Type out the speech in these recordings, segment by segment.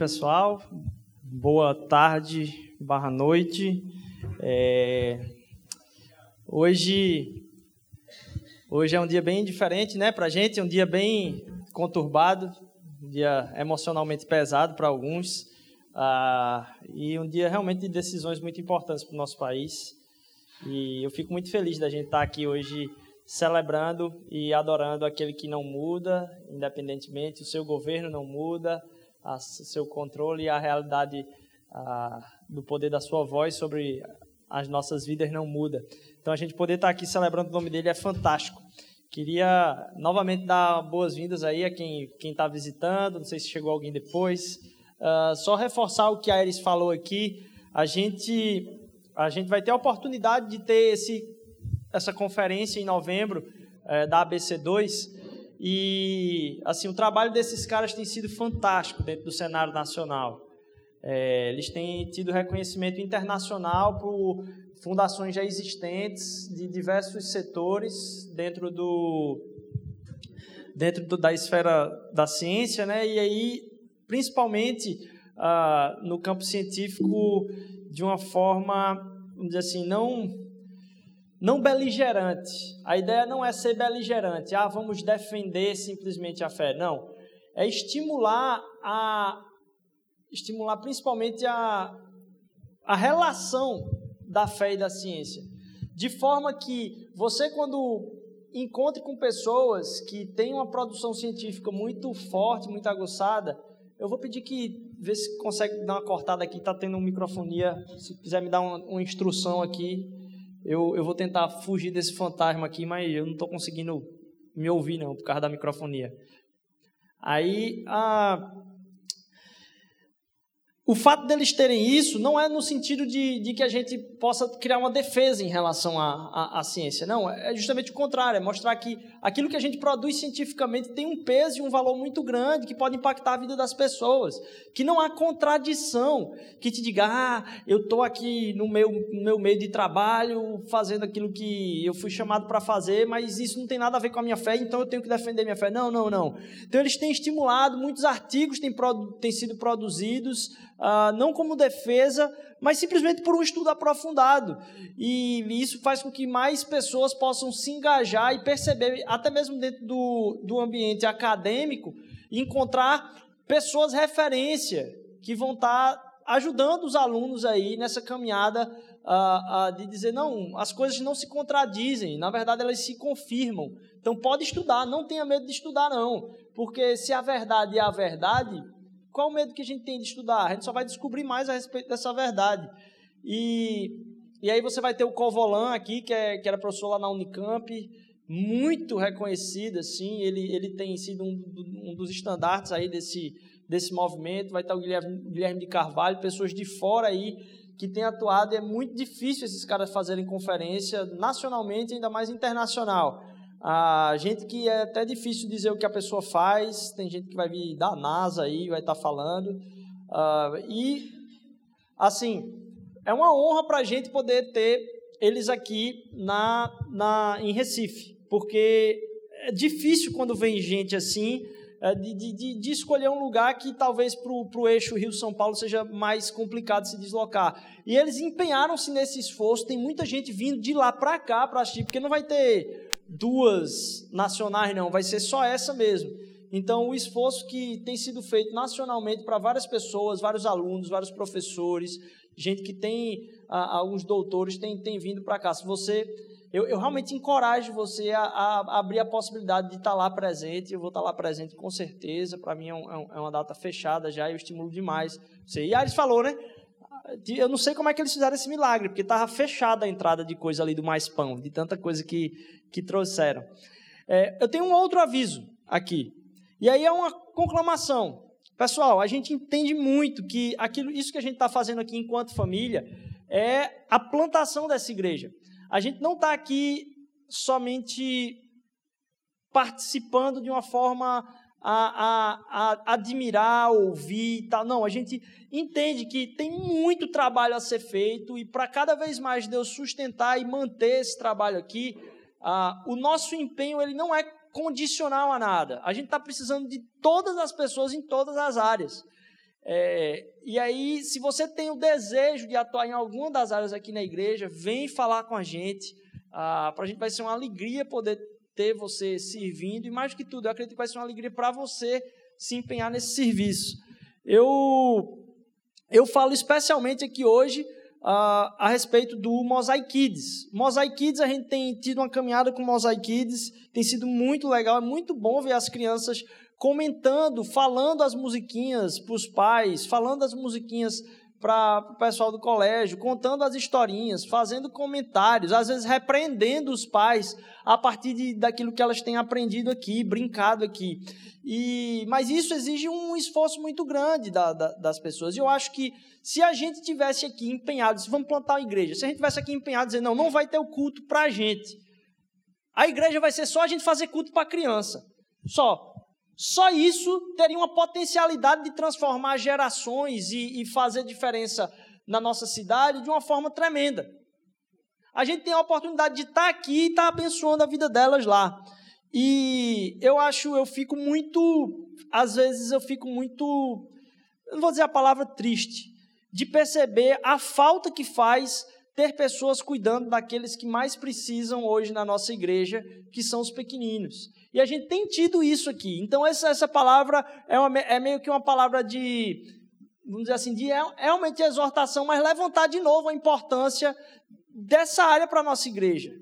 Pessoal? Boa tarde, barra noite. É... Hoje, hoje é um dia bem diferente, né, para a gente. Um dia bem conturbado, um dia emocionalmente pesado para alguns, ah, e um dia realmente de decisões muito importantes para o nosso país. E eu fico muito feliz da gente estar aqui hoje celebrando e adorando aquele que não muda, independentemente, o seu governo não muda, a seu controle e a realidade do poder da sua voz sobre as nossas vidas não muda. Então a gente poder estar aqui celebrando o nome dele é fantástico. Queria novamente dar boas-vindas aí a quem está visitando, não sei se chegou alguém depois. Uh, só reforçar o que a Eris falou aqui, a gente, a gente vai ter a oportunidade de ter esse, essa conferência em novembro uh, da ABC2, e assim, o trabalho desses caras tem sido fantástico dentro do cenário nacional. É, eles têm tido reconhecimento internacional por fundações já existentes de diversos setores dentro do dentro do, da esfera da ciência, né? E aí, principalmente ah, no campo científico, de uma forma, vamos dizer assim, não não beligerante. A ideia não é ser beligerante, ah, vamos defender simplesmente a fé. Não. É estimular a estimular principalmente a, a relação da fé e da ciência. De forma que você, quando encontre com pessoas que têm uma produção científica muito forte, muito aguçada, eu vou pedir que vê se consegue dar uma cortada aqui, está tendo uma microfonia, se quiser me dar uma, uma instrução aqui, eu, eu vou tentar fugir desse fantasma aqui, mas eu não estou conseguindo me ouvir, não, por causa da microfonia. Aí, a, o fato deles terem isso não é no sentido de, de que a gente possa criar uma defesa em relação à, à, à, ciência. Não, é justamente o contrário. É mostrar que aquilo que a gente produz cientificamente tem um peso e um valor muito grande que pode impactar a vida das pessoas. Que não há contradição que te diga, ah, eu estou aqui no meu, no meu meio de trabalho fazendo aquilo que eu fui chamado para fazer, mas isso não tem nada a ver com a minha fé, então eu tenho que defender minha fé. Não, não, não. Então eles têm estimulado, muitos artigos têm, têm sido produzidos ah, não como defesa, mas simplesmente por um estudo aprofundado. E isso faz com que mais pessoas possam se engajar e perceber, até mesmo dentro do, do ambiente acadêmico, encontrar pessoas referência que vão estar ajudando os alunos aí nessa caminhada uh, uh, de dizer, não, as coisas não se contradizem, na verdade elas se confirmam. Então pode estudar, não tenha medo de estudar não, porque se a verdade é a verdade, qual o medo que a gente tem de estudar? A gente só vai descobrir mais a respeito dessa verdade. E, e aí você vai ter o Covolan aqui, que, é, que era professor lá na Unicamp, muito reconhecido, assim, ele, ele tem sido um, um dos estandartes aí desse, desse movimento. Vai estar o Guilherme, Guilherme de Carvalho, pessoas de fora aí que têm atuado. E é muito difícil esses caras fazerem conferência nacionalmente, ainda mais internacional. A gente que é até difícil dizer o que a pessoa faz, tem gente que vai vir da NASA aí, vai estar tá falando. Uh, e, assim, é uma honra para a gente poder ter eles aqui na, na, em Recife, porque é difícil quando vem gente assim é, de, de, de, escolher um lugar que talvez para o eixo Rio-São Paulo seja mais complicado se deslocar. E eles empenharam-se nesse esforço, tem muita gente vindo de lá para cá para assistir, porque não vai ter duas nacionais, não, vai ser só essa mesmo. Então, o esforço que tem sido feito nacionalmente para várias pessoas, vários alunos, vários professores, gente que tem, alguns doutores, tem, tem vindo para cá. Se você, eu, eu, realmente encorajo você a, a, abrir a possibilidade de estar lá presente. Eu vou estar lá presente com certeza. Para mim é, um, é, uma data fechada já, eu estimulo demais você. E Ares falou, né? Eu não sei como é que eles fizeram esse milagre, porque estava fechada a entrada de coisa ali do mais pão, de tanta coisa que, que trouxeram. É, eu tenho um outro aviso aqui. E aí é uma conclamação. Pessoal, a gente entende muito que aquilo, isso que a gente está fazendo aqui enquanto família é a plantação dessa igreja. A gente não está aqui somente participando de uma forma a, a, a, admirar, ouvir e tal. Não, a gente entende que tem muito trabalho a ser feito e para cada vez mais Deus sustentar e manter esse trabalho aqui, o nosso empenho ele não é condicional a nada. A gente está precisando de todas as pessoas em todas as áreas. É, e aí, se você tem o desejo de atuar em alguma das áreas aqui na igreja, vem falar com a gente. Ah, para a gente vai ser uma alegria poder ter você servindo. E mais que tudo, eu acredito que vai ser uma alegria para você se empenhar nesse serviço. Eu, eu falo especialmente aqui hoje uh, a respeito do Mosaic Kids. Mosaic Kids, a gente tem tido uma caminhada com o Mosaic Kids, tem sido muito legal, é muito bom ver as crianças comentando, falando as musiquinhas para os pais, falando as musiquinhas para o pessoal do colégio, contando as historinhas, fazendo comentários, às vezes repreendendo os pais a partir de, daquilo que elas têm aprendido aqui, brincado aqui. E, mas isso exige um esforço muito grande da, da, das pessoas. E eu acho que se a gente tivesse aqui empenhado, se vamos plantar uma igreja, se a gente tivesse aqui empenhado dizer, não, não vai ter o culto para a gente. A igreja vai ser só a gente fazer culto para a criança. Só. Só isso teria uma potencialidade de transformar gerações e, e fazer diferença na nossa cidade de uma forma tremenda. A gente tem a oportunidade de estar aqui e estar abençoando a vida delas lá. E eu acho, eu fico muito, às vezes eu fico muito, não vou dizer a palavra triste, de perceber a falta que faz ter pessoas cuidando daqueles que mais precisam hoje na nossa igreja, que são os pequeninos. E a gente tem tido isso aqui. Então, essa, essa palavra é, uma, é meio que uma palavra de, vamos dizer assim, de é, realmente exortação, mas levantar de novo a importância dessa área para a nossa igreja.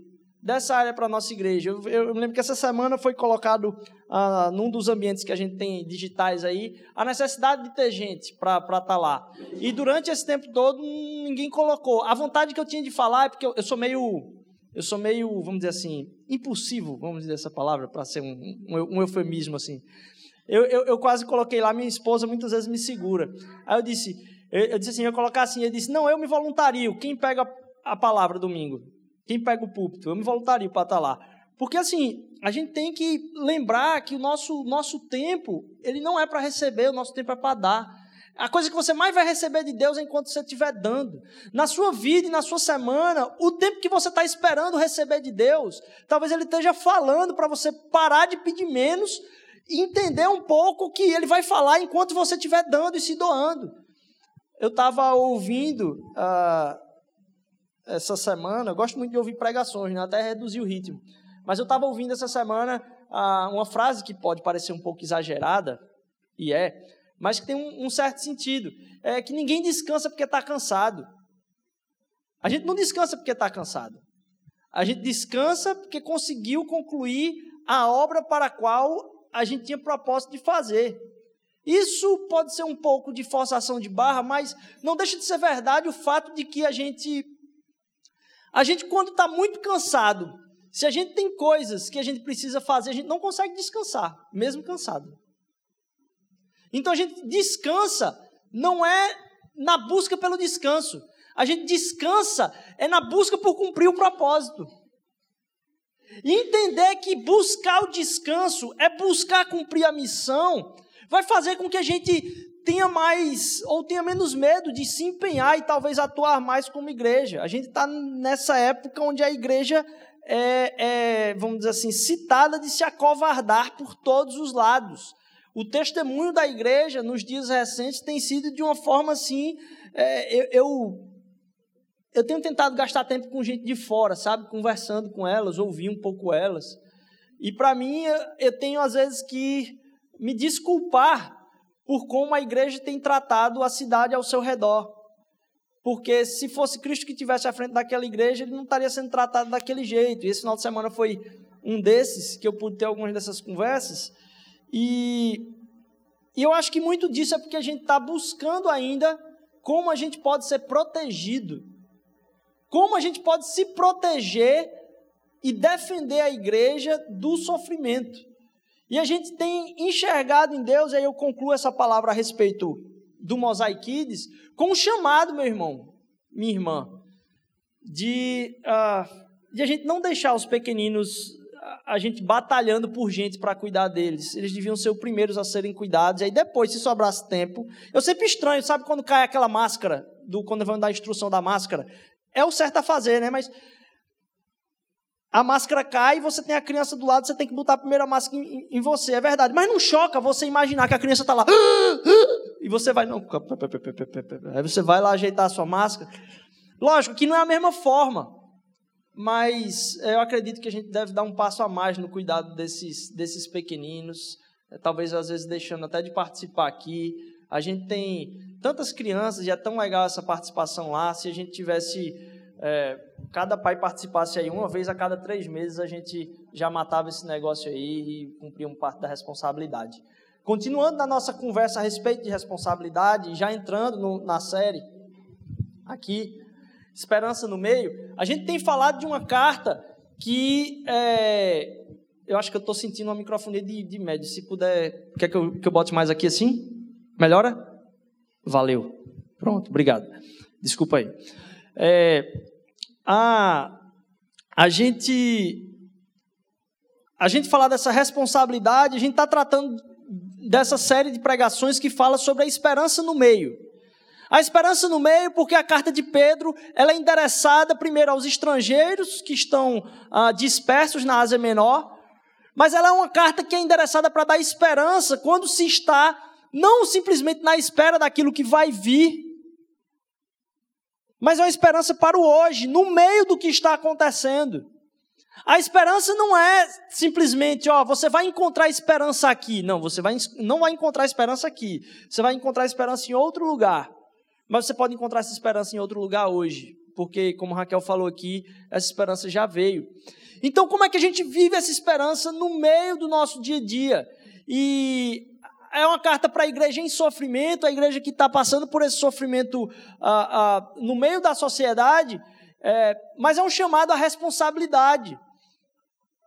Dessa área para a nossa igreja. Eu, eu, lembro que essa semana foi colocado ah, num dos ambientes que a gente tem digitais aí, a necessidade de ter gente para estar tá lá. E durante esse tempo todo, ninguém colocou. A vontade que eu tinha de falar é porque eu, eu sou meio eu sou meio, vamos dizer assim, impulsivo, vamos dizer essa palavra, para ser um, um, um, eufemismo assim. Eu, eu, eu, quase coloquei lá, minha esposa muitas vezes me segura. Aí eu disse, eu, eu disse assim, eu colocar assim, eu disse, não, eu me voluntario, quem pega a palavra domingo? Quem pega o púlpito? Eu me voluntario para estar lá. Porque assim, a gente tem que lembrar que o nosso, nosso tempo, ele não é para receber, o nosso tempo é para dar. A coisa que você mais vai receber de Deus é enquanto você estiver dando. Na sua vida e na sua semana, o tempo que você está esperando receber de Deus, talvez Ele esteja falando para você parar de pedir menos e entender um pouco o que Ele vai falar enquanto você estiver dando e se doando. Eu estava ouvindo uh, essa semana, eu gosto muito de ouvir pregações, né? até reduzir o ritmo. Mas eu estava ouvindo essa semana uh, uma frase que pode parecer um pouco exagerada, e é, mas que tem um, um certo sentido. É que ninguém descansa porque está cansado. A gente não descansa porque está cansado. A gente descansa porque conseguiu concluir a obra para a qual a gente tinha propósito de fazer. Isso pode ser um pouco de forçação de barra, mas não deixa de ser verdade o fato de que a gente, a gente quando está muito cansado, se a gente tem coisas que a gente precisa fazer, a gente não consegue descansar, mesmo cansado. Então a gente descansa, não é na busca pelo descanso. A gente descansa é na busca por cumprir o propósito. E entender que buscar o descanso é buscar cumprir a missão, vai fazer com que a gente tenha mais ou tenha menos medo de se empenhar e talvez atuar mais como igreja. A gente está nessa época onde a igreja é, é, vamos dizer assim, citada de se acovardar por todos os lados. O testemunho da igreja nos dias recentes tem sido de uma forma assim. É, eu, eu, eu, tenho tentado gastar tempo com gente de fora, sabe? Conversando com elas, ouvir um pouco elas. E para mim, eu, tenho às vezes que me desculpar por como a igreja tem tratado a cidade ao seu redor. Porque se fosse Cristo que estivesse à frente daquela igreja, ele não estaria sendo tratado daquele jeito. E esse final de semana foi um desses que eu pude ter algumas dessas conversas. E, e eu acho que muito disso é porque a gente está buscando ainda como a gente pode ser protegido, como a gente pode se proteger e defender a igreja do sofrimento. E a gente tem enxergado em Deus, e aí eu concluo essa palavra a respeito do Mosaikides, com um chamado, meu irmão, minha irmã, de, uh, de a gente não deixar os pequeninos a gente batalhando por gente para cuidar deles. Eles deviam ser os primeiros a serem cuidados. E aí depois, se sobrasse tempo, eu sempre estranho, sabe quando cai aquela máscara, do quando vão dar a instrução da máscara? É o certo a fazer, né? Mas a máscara cai e você tem a criança do lado, você tem que botar a primeira máscara em, em você, é verdade. Mas não choca você imaginar que a criança está lá. E você vai, não. Aí você vai lá ajeitar a sua máscara. Lógico que não é a mesma forma. Mas eu acredito que a gente deve dar um passo a mais no cuidado desses, desses pequeninos. É, talvez às vezes deixando até de participar aqui. A gente tem tantas crianças e é tão legal essa participação lá. Se a gente tivesse é, cada pai participasse aí uma vez a cada três meses, a gente já matava esse negócio aí e cumpria um parte da responsabilidade. Continuando na nossa conversa a respeito de responsabilidade, já entrando no, na série aqui, Esperança no Meio, a gente tem falado de uma carta que é, eu acho que eu estou sentindo uma microfonia de, de médio. Se puder, quer que eu, que eu bote mais aqui assim? Melhora? Valeu. Pronto, obrigado. Desculpa aí. É, a, a gente a gente falar dessa responsabilidade, a gente está tratando dessa série de pregações que fala sobre a esperança no meio. A esperança no meio, porque a carta de Pedro ela é endereçada primeiro aos estrangeiros que estão ah, dispersos na Ásia Menor, mas ela é uma carta que é endereçada para dar esperança quando se está não simplesmente na espera daquilo que vai vir, mas é uma esperança para o hoje, no meio do que está acontecendo. A esperança não é simplesmente, ó, você vai encontrar esperança aqui. Não, você vai, não vai encontrar esperança aqui. Você vai encontrar esperança em outro lugar. Mas você pode encontrar essa esperança em outro lugar hoje. Porque, como Raquel falou aqui, essa esperança já veio. Então, como é que a gente vive essa esperança no meio do nosso dia a dia? E é uma carta para a igreja em sofrimento, a igreja que está passando por esse sofrimento ah, ah, no meio da sociedade, é, mas é um chamado à responsabilidade.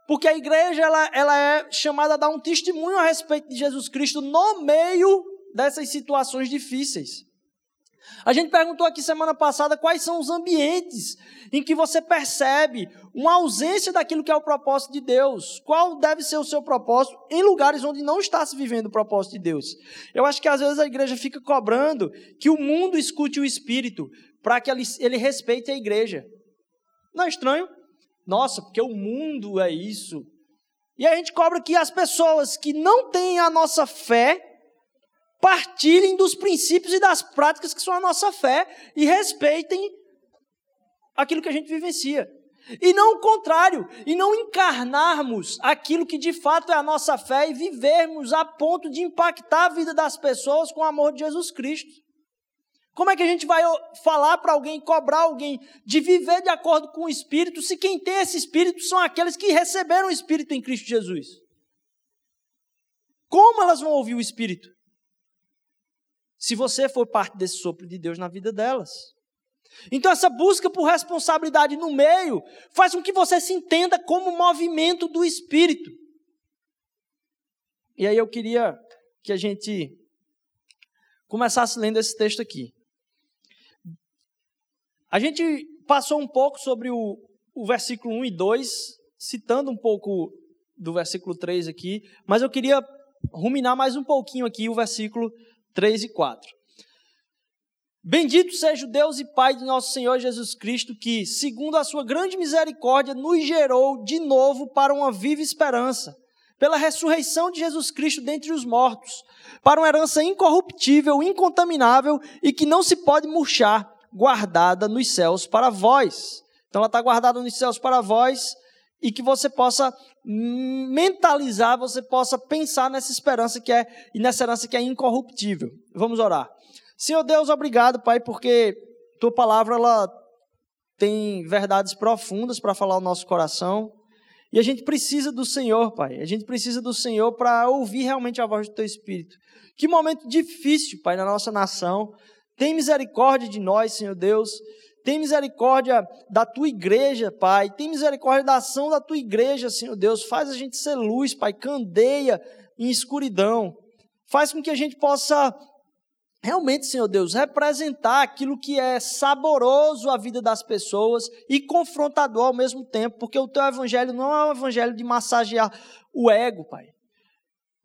Porque a igreja ela, ela é chamada a dar um testemunho a respeito de Jesus Cristo no meio dessas situações difíceis. A gente perguntou aqui semana passada quais são os ambientes em que você percebe uma ausência daquilo que é o propósito de Deus. Qual deve ser o seu propósito em lugares onde não está se vivendo o propósito de Deus? Eu acho que às vezes a igreja fica cobrando que o mundo escute o Espírito para que ele, respeite a igreja. Não é estranho? Nossa, porque o mundo é isso. E a gente cobra que as pessoas que não têm a nossa fé partilhem dos princípios e das práticas que são a nossa fé e respeitem aquilo que a gente vivencia. E não o contrário, e não encarnarmos aquilo que de fato é a nossa fé e vivermos a ponto de impactar a vida das pessoas com o amor de Jesus Cristo. Como é que a gente vai falar para alguém, cobrar alguém de viver de acordo com o Espírito, se quem tem esse Espírito são aqueles que receberam o Espírito em Cristo Jesus? Como elas vão ouvir o Espírito? Se você for parte desse sopro de Deus na vida delas. Então, essa busca por responsabilidade no meio faz com que você se entenda como movimento do Espírito. E aí eu queria que a gente começasse lendo esse texto aqui. A gente passou um pouco sobre o, o versículo 1 e 2, citando um pouco do versículo 3 aqui, mas eu queria ruminar mais um pouquinho aqui o versículo 3 e 4. Bendito seja o Deus e Pai de nosso Senhor Jesus Cristo, que, segundo a sua grande misericórdia, nos gerou de novo para uma viva esperança, pela ressurreição de Jesus Cristo dentre os mortos, para uma herança incorruptível, incontaminável e que não se pode murchar, guardada nos céus para vós. Então ela está guardada nos céus para vós e que você possa mentalizar, você possa pensar nessa esperança que é e nessa herança que é incorruptível. Vamos orar. Senhor Deus, obrigado, Pai, porque tua palavra ela tem verdades profundas para falar ao nosso coração. E a gente precisa do Senhor, Pai. A gente precisa do Senhor para ouvir realmente a voz do teu espírito. Que momento difícil, Pai, na nossa nação. Tem misericórdia de nós, Senhor Deus. Tem misericórdia da tua igreja, Pai. Tem misericórdia da ação da tua igreja, Senhor Deus. Faz a gente ser luz, Pai. Candeia em escuridão. Faz com que a gente possa realmente, Senhor Deus, representar aquilo que é saboroso à vida das pessoas e confrontador ao mesmo tempo, porque o teu evangelho não é um evangelho de massagear o ego, Pai.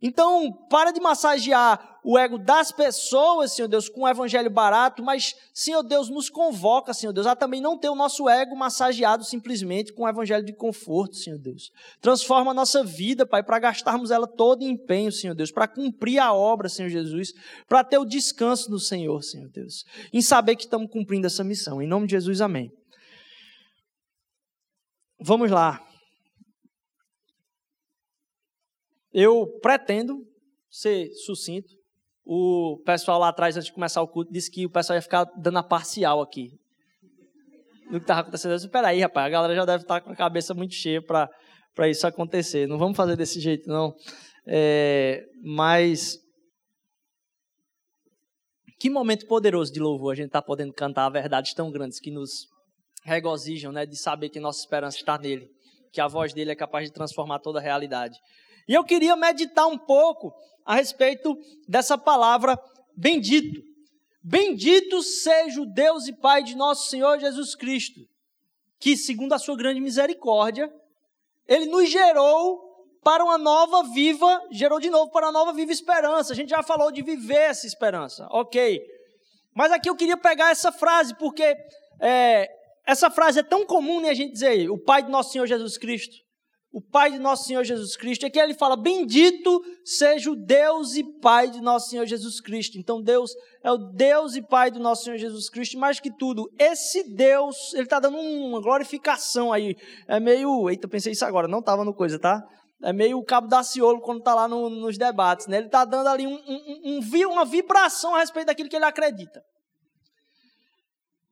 Então, para de massagear o ego das pessoas, Senhor Deus, com um evangelho barato, mas, Senhor Deus, nos convoca, Senhor Deus, a também não ter o nosso ego massageado simplesmente com um evangelho de conforto, Senhor Deus. Transforma a nossa vida, Pai, para gastarmos ela toda em empenho, Senhor Deus, para cumprir a obra, Senhor Jesus, para ter o descanso no Senhor, Senhor Deus, em saber que estamos cumprindo essa missão. Em nome de Jesus, amém. Vamos lá. Eu pretendo ser sucinto. O pessoal lá atrás, antes de começar o culto, disse que o pessoal ia ficar dando a parcial aqui. No que estava acontecendo. Eu disse, peraí, rapaz, a galera já deve estar com a cabeça muito cheia para isso acontecer. Não vamos fazer desse jeito, não. É, mas que momento poderoso de louvor a gente está podendo cantar verdades tão grandes que nos regozijam, né, de saber que nossa esperança está nele, que a voz dele é capaz de transformar toda a realidade. E eu queria meditar um pouco a respeito dessa palavra bendito. Bendito seja o Deus e Pai de nosso Senhor Jesus Cristo, que, segundo a sua grande misericórdia, ele nos gerou para uma nova viva, gerou de novo para uma nova viva esperança. A gente já falou de viver essa esperança, ok. Mas aqui eu queria pegar essa frase, porque é, essa frase é tão comum né, a gente dizer, o Pai de nosso Senhor Jesus Cristo o Pai de nosso Senhor Jesus Cristo. Aqui ele fala: Bendito seja o Deus e Pai de nosso Senhor Jesus Cristo. Então, Deus é o Deus e Pai do nosso Senhor Jesus Cristo. Mais que tudo, esse Deus, ele está dando uma glorificação aí. É meio. Eita, pensei isso agora, não estava no coisa, tá? É meio o cabo da ciolo quando está lá no, nos debates. Né? Ele está dando ali um, um, um, uma vibração a respeito daquilo que ele acredita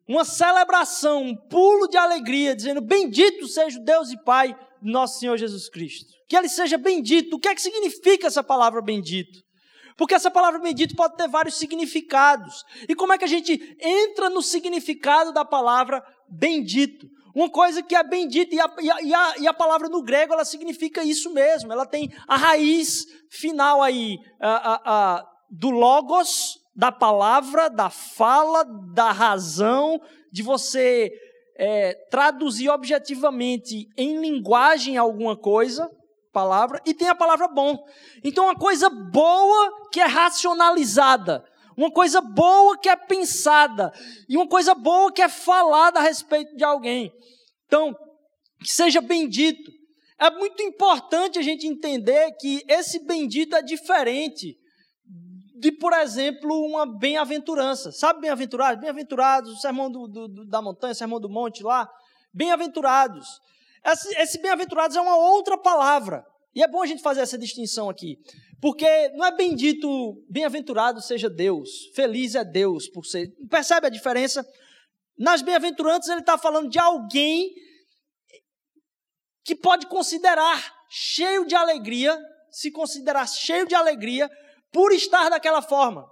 uma celebração, um pulo de alegria, dizendo: Bendito seja o Deus e Pai nosso Senhor Jesus Cristo. Que ele seja bendito. O que é que significa essa palavra bendito? Porque essa palavra bendito pode ter vários significados. E como é que a gente entra no significado da palavra bendito? Uma coisa que é bendita, e a, e a, e a palavra no grego ela significa isso mesmo. Ela tem a raiz final aí a, a, do logos, da palavra, da fala, da razão, de você é, traduzir objetivamente em linguagem alguma coisa, palavra, e tem a palavra bom. Então, uma coisa boa que é racionalizada, uma coisa boa que é pensada, e uma coisa boa que é falada a respeito de alguém. Então, que seja bendito. É muito importante a gente entender que esse bendito é diferente de, por exemplo, uma bem-aventurança. Sabe bem-aventurados? Bem-aventurados, o sermão do, do, da montanha, o sermão do monte lá. Bem-aventurados. Esse, esse bem-aventurados é uma outra palavra. E é bom a gente fazer essa distinção aqui. Porque não é bendito, bem-aventurado seja Deus, feliz é Deus por ser. Percebe a diferença? Nas bem-aventuranças ele está falando de alguém que pode considerar cheio de alegria, se considerar cheio de alegria por estar daquela forma.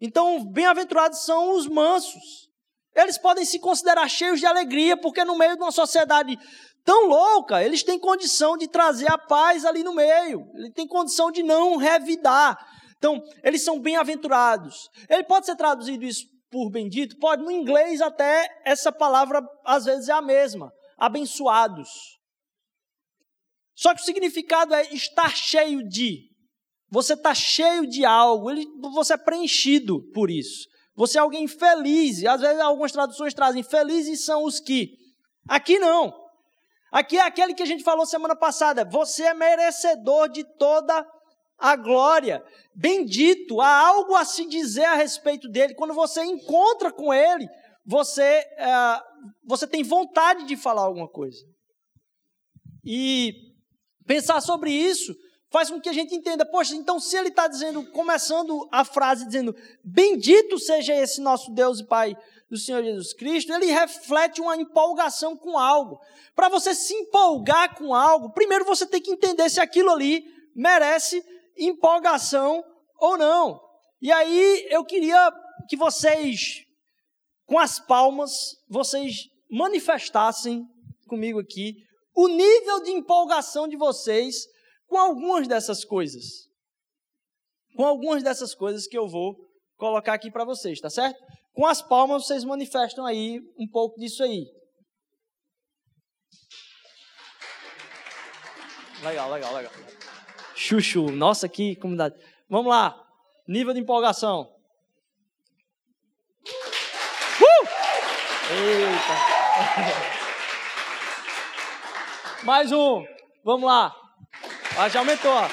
Então, bem-aventurados são os mansos. Eles podem se considerar cheios de alegria, porque no meio de uma sociedade tão louca, eles têm condição de trazer a paz ali no meio. Ele tem condição de não revidar. Então, eles são bem-aventurados. Ele pode ser traduzido isso por bendito? Pode. No inglês, até essa palavra às vezes é a mesma. Abençoados. Só que o significado é estar cheio de. Você está cheio de algo, ele, você é preenchido por isso. Você é alguém feliz. Às vezes algumas traduções trazem felizes são os que. Aqui não. Aqui é aquele que a gente falou semana passada. Você é merecedor de toda a glória. Bendito, há algo a se dizer a respeito dele. Quando você encontra com ele, você, é, você tem vontade de falar alguma coisa. E pensar sobre isso faz com que a gente entenda, poxa, então se ele está dizendo, começando a frase dizendo, bendito seja esse nosso Deus e Pai do Senhor Jesus Cristo, ele reflete uma empolgação com algo. Para você se empolgar com algo, primeiro você tem que entender se aquilo ali merece empolgação ou não. E aí eu queria que vocês, com as palmas, vocês manifestassem comigo aqui o nível de empolgação de vocês com algumas dessas coisas. Com algumas dessas coisas que eu vou colocar aqui para vocês, tá certo? Com as palmas vocês manifestam aí um pouco disso aí. Legal, legal, legal. Chuchu. Nossa, que comunidade. Vamos lá. Nível de empolgação. Uh! Eita. Mais um. Vamos lá. Ah, já aumentou. Ó.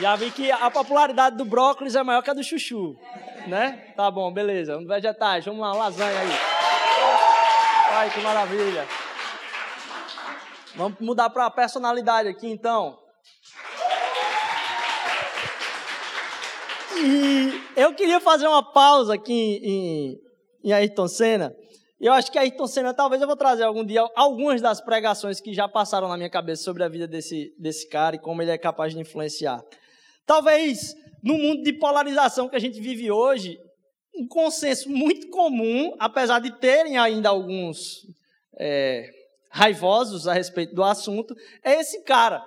Já vi que a popularidade do brócolis é maior que a do chuchu. Né? Tá bom, beleza. Vegetais. Vamos lá, lasanha aí. Ai, que maravilha. Vamos mudar para personalidade aqui, então. E eu queria fazer uma pausa aqui em, em Ayrton Senna. Eu acho que Ayrton Senna, talvez eu vou trazer algum dia algumas das pregações que já passaram na minha cabeça sobre a vida desse, desse cara e como ele é capaz de influenciar. Talvez no mundo de polarização que a gente vive hoje, um consenso muito comum, apesar de terem ainda alguns é, raivosos a respeito do assunto, é esse cara.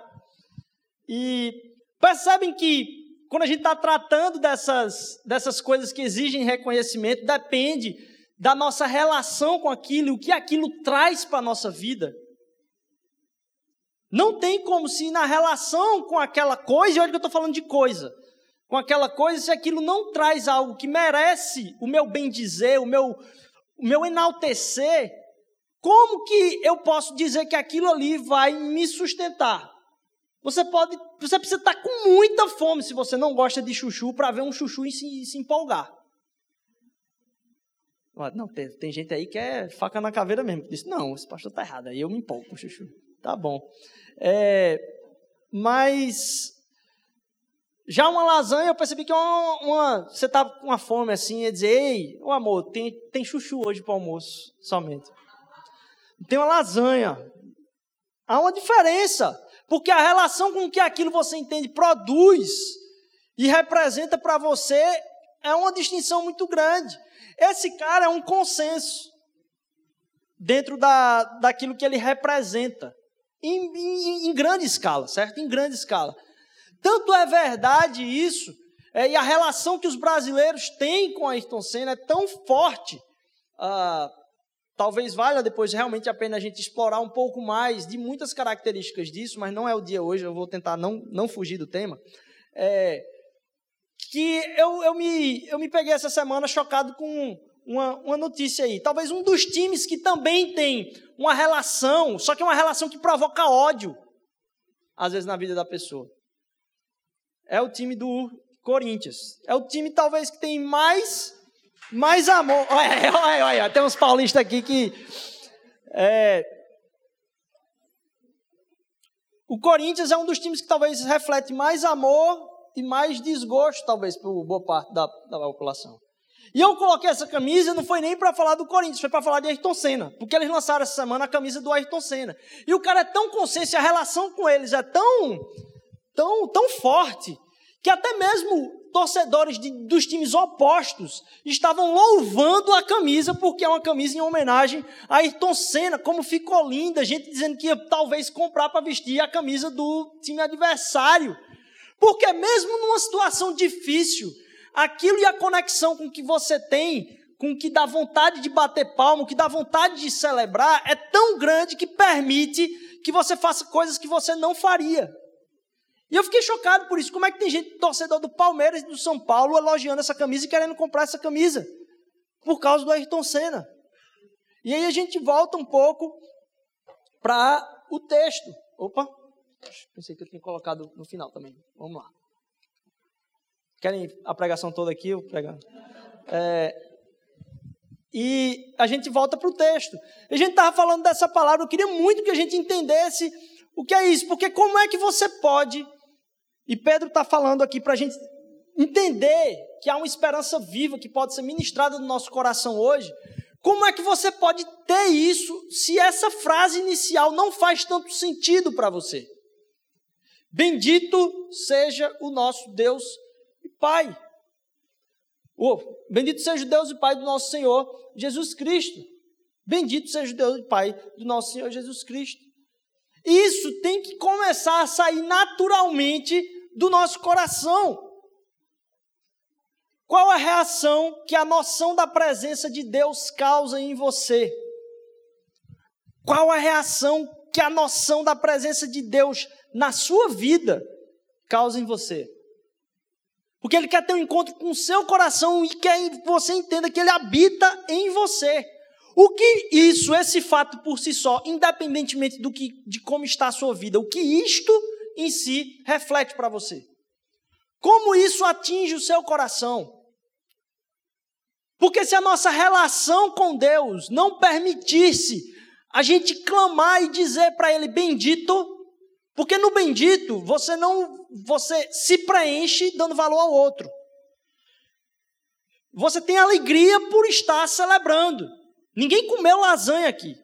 E percebem que quando a gente está tratando dessas, dessas coisas que exigem reconhecimento, depende da nossa relação com aquilo, o que aquilo traz para a nossa vida. Não tem como se na relação com aquela coisa, e olha que eu estou falando de coisa, com aquela coisa, se aquilo não traz algo que merece o meu bem dizer, o meu, o meu enaltecer, como que eu posso dizer que aquilo ali vai me sustentar? Você pode, você precisa estar com muita fome se você não gosta de chuchu para ver um chuchu e se, se empolgar. Não, tem, tem, gente aí que é faca na caveira mesmo. Disse, não, esse pastor está errado. Aí eu me empolgo chuchu. Tá bom. É, mas já uma lasanha, eu percebi que é uma, uma, você tá com uma fome assim, e dizer, ei, o amor, tem, tem chuchu hoje para almoço, somente. Tem uma lasanha. Há uma diferença. Porque a relação com que aquilo você entende produz e representa para você é uma distinção muito grande. Esse cara é um consenso dentro da, daquilo que ele representa, em, em, em grande escala, certo? Em grande escala. Tanto é verdade isso, é, e a relação que os brasileiros têm com a Ayrton Senna é tão forte. Ah, Talvez valha depois realmente a pena a gente explorar um pouco mais de muitas características disso, mas não é o dia hoje, eu vou tentar não, não fugir do tema. É, que eu, eu, me, eu me peguei essa semana chocado com uma, uma notícia aí. Talvez um dos times que também tem uma relação, só que é uma relação que provoca ódio, às vezes, na vida da pessoa. É o time do Corinthians. É o time, talvez, que tem mais mais amor. Olha, olha, olha, tem uns paulistas aqui que. É, o Corinthians é um dos times que talvez reflete mais amor e mais desgosto, talvez, por boa parte da, da população. E eu coloquei essa camisa, não foi nem para falar do Corinthians, foi para falar de Ayrton Senna. Porque eles lançaram essa semana a camisa do Ayrton Senna. E o cara é tão consciente, a relação com eles é tão, tão, tão forte, que até mesmo torcedores de, dos times opostos estavam louvando a camisa, porque é uma camisa em homenagem a Ayrton Senna, como ficou linda, gente dizendo que ia talvez comprar para vestir a camisa do time adversário. Porque mesmo numa situação difícil, aquilo e a conexão com que você tem, com que dá vontade de bater palmo, que dá vontade de celebrar, é tão grande que permite que você faça coisas que você não faria. E eu fiquei chocado por isso. Como é que tem gente, torcedor do Palmeiras e do São Paulo, elogiando essa camisa e querendo comprar essa camisa? Por causa do Ayrton Senna. E aí a gente volta um pouco para o texto. Opa, pensei que eu tinha colocado no final também. Vamos lá. Querem a pregação toda aqui? Eu pregar. É, e a gente volta para o texto. A gente estava falando dessa palavra. Eu queria muito que a gente entendesse o que é isso, porque como é que você pode e Pedro está falando aqui para a gente entender que há uma esperança viva que pode ser ministrada no nosso coração hoje. Como é que você pode ter isso se essa frase inicial não faz tanto sentido para você? Bendito seja o nosso Deus e Pai. Oh, bendito seja o Deus e Pai do nosso Senhor Jesus Cristo. Bendito seja o Deus e Pai do nosso Senhor Jesus Cristo. Isso tem que começar a sair naturalmente do nosso coração. Qual a reação que a noção da presença de Deus causa em você? Qual a reação que a noção da presença de Deus na sua vida causa em você. Porque ele quer ter um encontro com o seu coração e quer que você entenda que ele habita em você. O que isso, esse fato por si só, independentemente do que, de como está a sua vida, o que isto em si reflete para você? Como isso atinge o seu coração? Porque se a nossa relação com Deus não permitisse a gente clamar e dizer para Ele bendito, porque no bendito você não você se preenche dando valor ao outro. Você tem alegria por estar celebrando. Ninguém comeu lasanha aqui.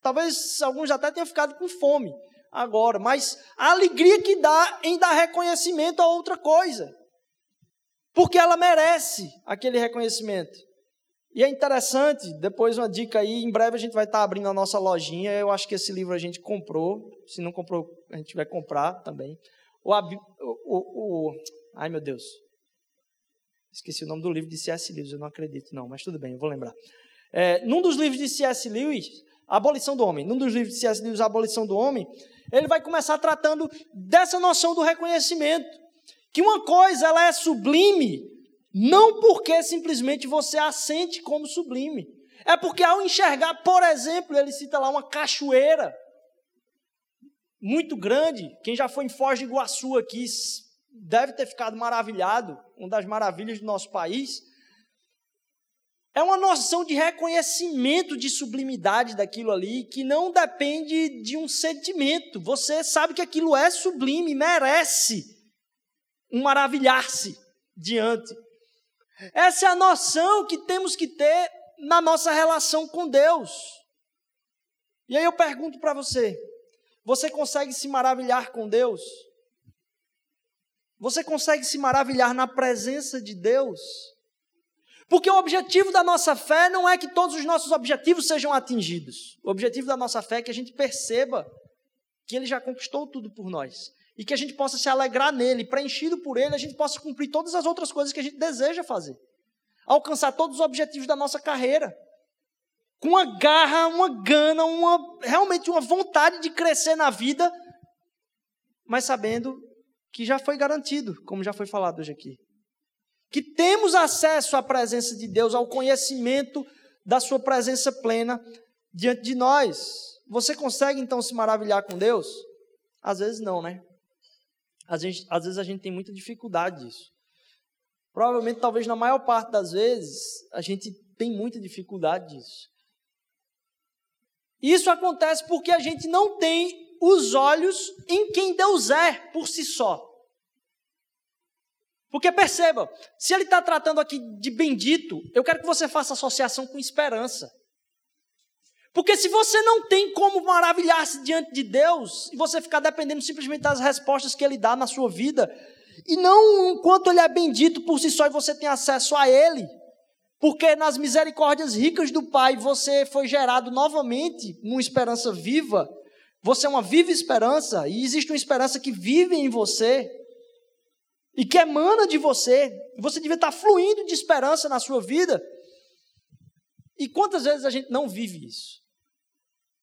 Talvez alguns até tenham ficado com fome agora, mas a alegria que dá em dar reconhecimento a outra coisa. Porque ela merece aquele reconhecimento. E é interessante, depois uma dica aí, em breve a gente vai estar abrindo a nossa lojinha. Eu acho que esse livro a gente comprou. Se não comprou, a gente vai comprar também. O, o, o, ai meu Deus. Esqueci o nome do livro de C.S. Lewis, eu não acredito não, mas tudo bem, eu vou lembrar. É, num dos livros de C.S. Lewis, Abolição do Homem, num dos livros de C.S. Lewis, Abolição do Homem, ele vai começar tratando dessa noção do reconhecimento. Que uma coisa ela é sublime, não porque simplesmente você a sente como sublime. É porque ao enxergar, por exemplo, ele cita lá uma cachoeira muito grande. Quem já foi em Foz de Iguaçu aqui deve ter ficado maravilhado, uma das maravilhas do nosso país. É uma noção de reconhecimento de sublimidade daquilo ali, que não depende de um sentimento. Você sabe que aquilo é sublime, merece um maravilhar-se diante. Essa é a noção que temos que ter na nossa relação com Deus. E aí eu pergunto para você: você consegue se maravilhar com Deus? Você consegue se maravilhar na presença de Deus? Porque o objetivo da nossa fé não é que todos os nossos objetivos sejam atingidos. O objetivo da nossa fé é que a gente perceba que Ele já conquistou tudo por nós. E que a gente possa se alegrar nele, preenchido por Ele, a gente possa cumprir todas as outras coisas que a gente deseja fazer. Alcançar todos os objetivos da nossa carreira. Com uma garra, uma gana, uma, realmente uma vontade de crescer na vida, mas sabendo que já foi garantido, como já foi falado hoje aqui que temos acesso à presença de Deus, ao conhecimento da Sua presença plena diante de nós. Você consegue então se maravilhar com Deus? Às vezes não, né? Às vezes, às vezes a gente tem muita dificuldade disso. Provavelmente, talvez na maior parte das vezes, a gente tem muita dificuldade disso. Isso acontece porque a gente não tem os olhos em quem Deus é por si só. Porque perceba, se ele está tratando aqui de bendito, eu quero que você faça associação com esperança. Porque se você não tem como maravilhar-se diante de Deus, e você ficar dependendo simplesmente das respostas que Ele dá na sua vida, e não enquanto Ele é bendito por si só e você tem acesso a Ele, porque nas misericórdias ricas do Pai você foi gerado novamente numa esperança viva, você é uma viva esperança, e existe uma esperança que vive em você, e que emana de você, você devia estar fluindo de esperança na sua vida. E quantas vezes a gente não vive isso?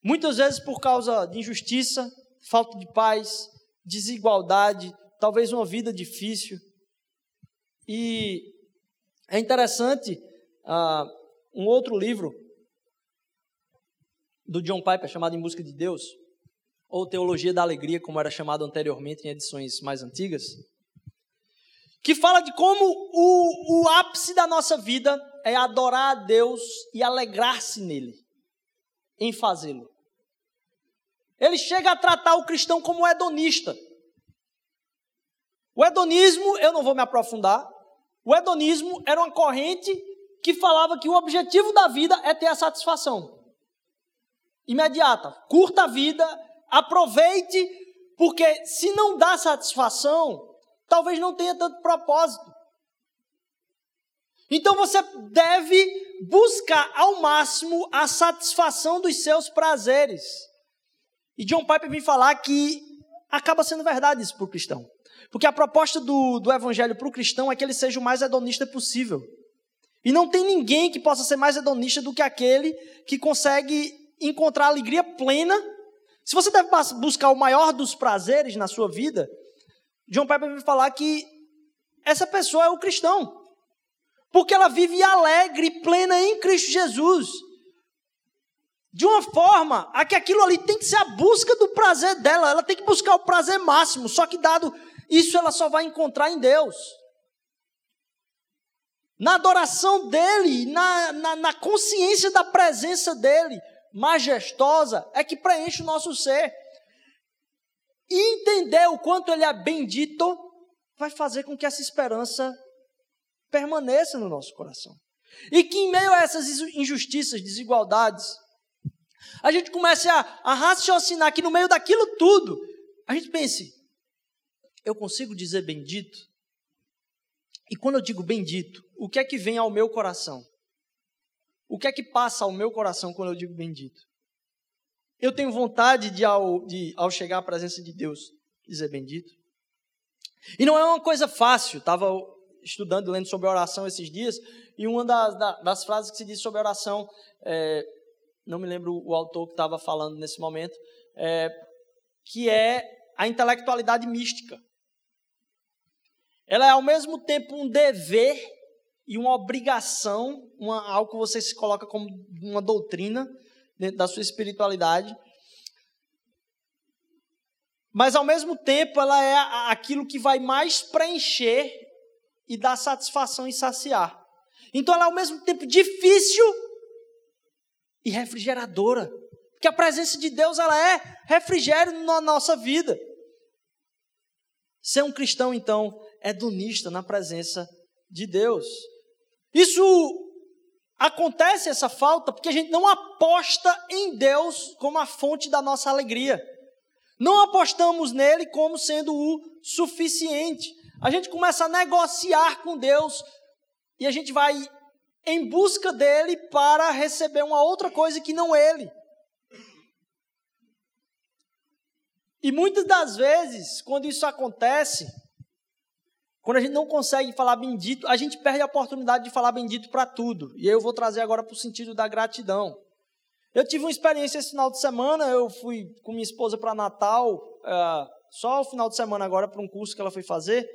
Muitas vezes por causa de injustiça, falta de paz, desigualdade, talvez uma vida difícil. E é interessante uh, um outro livro do John Piper chamado Em Busca de Deus, ou Teologia da Alegria, como era chamado anteriormente em edições mais antigas que fala de como o, o ápice da nossa vida é adorar a Deus e alegrar-se nele, em fazê-lo. Ele chega a tratar o cristão como hedonista. O hedonismo, eu não vou me aprofundar, o hedonismo era uma corrente que falava que o objetivo da vida é ter a satisfação imediata. Curta a vida, aproveite, porque se não dá satisfação, talvez não tenha tanto propósito. Então você deve buscar ao máximo a satisfação dos seus prazeres. E John Piper vem falar que acaba sendo verdade isso para o cristão. Porque a proposta do, do evangelho para o cristão é que ele seja o mais hedonista possível. E não tem ninguém que possa ser mais hedonista do que aquele que consegue encontrar alegria plena Se você deve buscar o maior dos prazeres na sua vida, John Piper vai falar que essa pessoa é o cristão. Porque ela vive alegre plena em Cristo Jesus. De uma forma a que aquilo ali tem que ser a busca do prazer dela. Ela tem que buscar o prazer máximo. Só que, dado isso, ela só vai encontrar em Deus. Na adoração dele, na, na, na consciência da presença dele, majestosa, é que preenche o nosso ser. E entender o quanto ele é bendito vai fazer com que essa esperança permaneça no nosso coração. E que em meio a essas injustiças, desigualdades, a gente comece a, a raciocinar que no meio daquilo tudo, a gente pense: eu consigo dizer bendito? E quando eu digo bendito, o que é que vem ao meu coração? O que é que passa ao meu coração quando eu digo bendito? Eu tenho vontade de ao, de, ao chegar à presença de Deus, dizer bendito. E não é uma coisa fácil. Estava estudando, lendo sobre oração esses dias, e uma das, das frases que se diz sobre oração, é, não me lembro o autor que estava falando nesse momento, é, que é a intelectualidade mística. Ela é ao mesmo tempo um dever e uma obrigação, uma, algo que você se coloca como uma doutrina dentro da sua espiritualidade. Mas ao mesmo tempo ela é aquilo que vai mais preencher e dar satisfação e saciar. Então ela é ao mesmo tempo difícil e refrigeradora. Porque a presença de Deus ela é refrigério na nossa vida. Ser um cristão, então, é donista na presença de Deus. Isso acontece, essa falta, porque a gente não aposta em Deus como a fonte da nossa alegria. Não apostamos nele como sendo o suficiente. A gente começa a negociar com Deus e a gente vai em busca dele para receber uma outra coisa que não ele. E muitas das vezes, quando isso acontece, quando a gente não consegue falar bendito, a gente perde a oportunidade de falar bendito para tudo. E eu vou trazer agora para o sentido da gratidão. Eu tive uma experiência esse final de semana, eu fui com minha esposa para Natal, uh, só o final de semana agora, para um curso que ela foi fazer,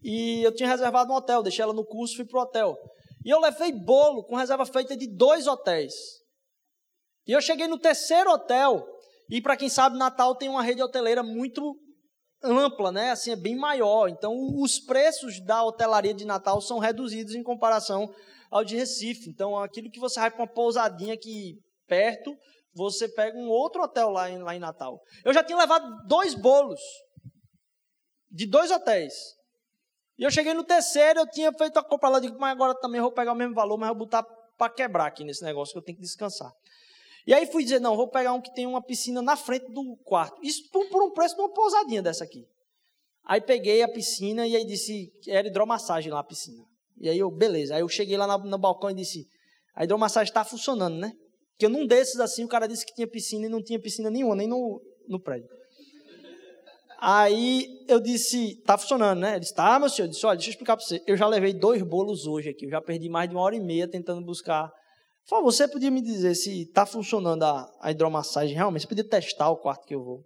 e eu tinha reservado um hotel, deixei ela no curso, fui para o hotel. E eu levei bolo com reserva feita de dois hotéis. E eu cheguei no terceiro hotel, e para quem sabe, Natal tem uma rede hoteleira muito ampla, né? Assim, é bem maior. Então, os preços da hotelaria de Natal são reduzidos em comparação ao de Recife. Então, aquilo que você vai para uma pousadinha aqui perto, você pega um outro hotel lá em, lá em Natal. Eu já tinha levado dois bolos de dois hotéis. E eu cheguei no terceiro, eu tinha feito a compra lá, digo, mas agora também vou pegar o mesmo valor, mas vou botar para quebrar aqui nesse negócio, que eu tenho que descansar. E aí fui dizer, não, vou pegar um que tem uma piscina na frente do quarto. Isso por, por um preço de uma pousadinha dessa aqui. Aí peguei a piscina e aí disse, era hidromassagem lá a piscina. E aí eu, beleza. Aí eu cheguei lá no, no balcão e disse, a hidromassagem está funcionando, né? Porque num desses assim, o cara disse que tinha piscina e não tinha piscina nenhuma, nem no, no prédio. Aí eu disse, tá funcionando, né? Ele disse, tá, meu senhor. Eu disse, olha, deixa eu explicar para você. Eu já levei dois bolos hoje aqui. Eu já perdi mais de uma hora e meia tentando buscar favor, você podia me dizer se está funcionando a, a hidromassagem realmente? Você podia testar o quarto que eu vou.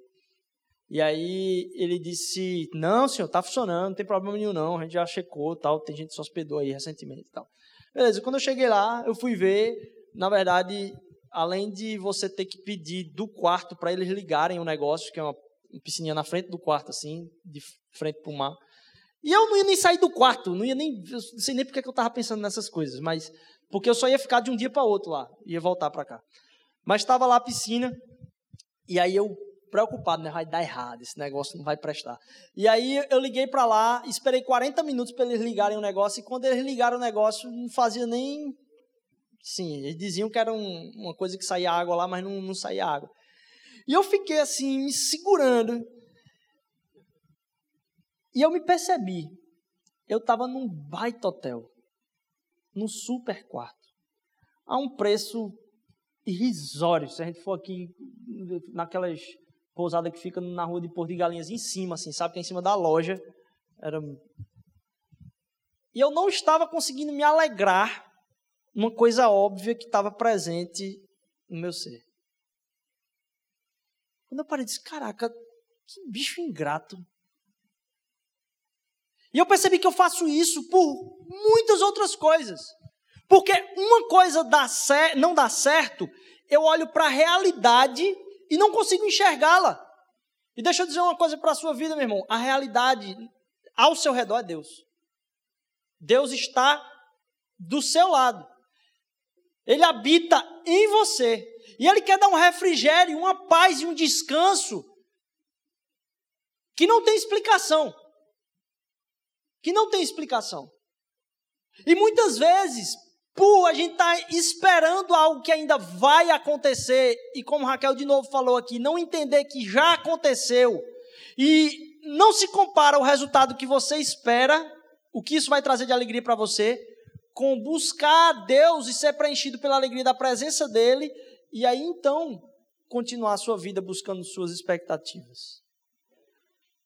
E aí ele disse: Não, senhor, está funcionando, não tem problema nenhum, não. A gente já checou, tal. Tem gente que se hospedou aí recentemente tal. Beleza, quando eu cheguei lá, eu fui ver, na verdade, além de você ter que pedir do quarto para eles ligarem o negócio, que é uma piscininha na frente do quarto, assim, de frente para o mar. E eu não ia nem sair do quarto, não ia nem. não sei nem porque que eu estava pensando nessas coisas, mas porque eu só ia ficar de um dia para outro lá, ia voltar para cá. Mas estava lá a piscina, e aí eu preocupado, né? Vai dar errado, esse negócio não vai prestar. E aí eu liguei para lá, esperei 40 minutos para eles ligarem o negócio, e quando eles ligaram o negócio, não fazia nem. Sim, eles diziam que era um, uma coisa que saía água lá, mas não, não saía água. E eu fiquei assim, me segurando. E eu me percebi. Eu estava num baita hotel num super quarto, a um preço irrisório. Se a gente for aqui naquelas pousadas que ficam na rua de Porto de Galinhas, em cima, assim, sabe? Que é em cima da loja. Era... E eu não estava conseguindo me alegrar uma coisa óbvia que estava presente no meu ser. Quando eu parei, disse: caraca, que bicho ingrato. E eu percebi que eu faço isso por muitas outras coisas. Porque uma coisa dá não dá certo, eu olho para a realidade e não consigo enxergá-la. E deixa eu dizer uma coisa para a sua vida, meu irmão. A realidade ao seu redor é Deus. Deus está do seu lado. Ele habita em você. E Ele quer dar um refrigério, uma paz e um descanso que não tem explicação. Que não tem explicação. E muitas vezes, por a gente estar tá esperando algo que ainda vai acontecer, e como Raquel de novo falou aqui, não entender que já aconteceu, e não se compara o resultado que você espera, o que isso vai trazer de alegria para você, com buscar Deus e ser preenchido pela alegria da presença dele, e aí então continuar a sua vida buscando suas expectativas.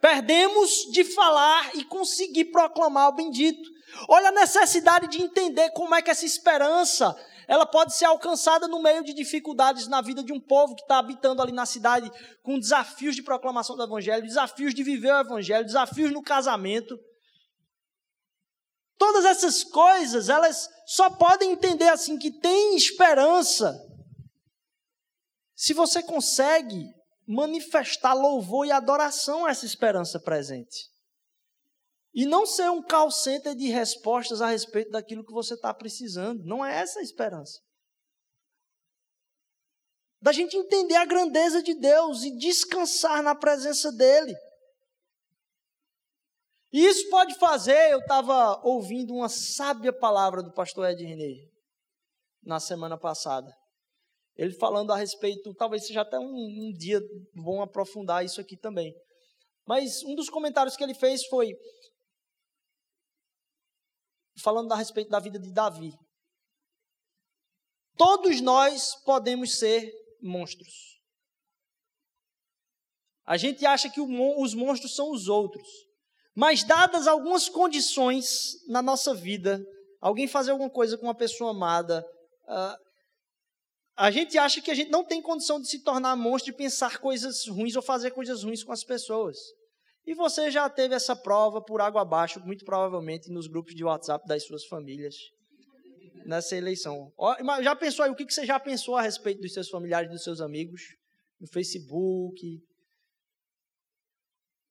Perdemos de falar e conseguir proclamar o bendito. Olha a necessidade de entender como é que essa esperança ela pode ser alcançada no meio de dificuldades na vida de um povo que está habitando ali na cidade, com desafios de proclamação do Evangelho, desafios de viver o Evangelho, desafios no casamento. Todas essas coisas, elas só podem entender assim que tem esperança se você consegue manifestar louvor e adoração a essa esperança presente. E não ser um call center de respostas a respeito daquilo que você está precisando. Não é essa a esperança. Da gente entender a grandeza de Deus e descansar na presença dEle. E isso pode fazer, eu estava ouvindo uma sábia palavra do pastor Ed René na semana passada. Ele falando a respeito, talvez seja até um, um dia bom aprofundar isso aqui também. Mas um dos comentários que ele fez foi: falando a respeito da vida de Davi. Todos nós podemos ser monstros. A gente acha que os monstros são os outros. Mas, dadas algumas condições na nossa vida, alguém fazer alguma coisa com uma pessoa amada, uh, a gente acha que a gente não tem condição de se tornar monstro, de pensar coisas ruins ou fazer coisas ruins com as pessoas. E você já teve essa prova por água abaixo, muito provavelmente nos grupos de WhatsApp das suas famílias, nessa eleição. Já pensou aí, o que você já pensou a respeito dos seus familiares, dos seus amigos, no Facebook?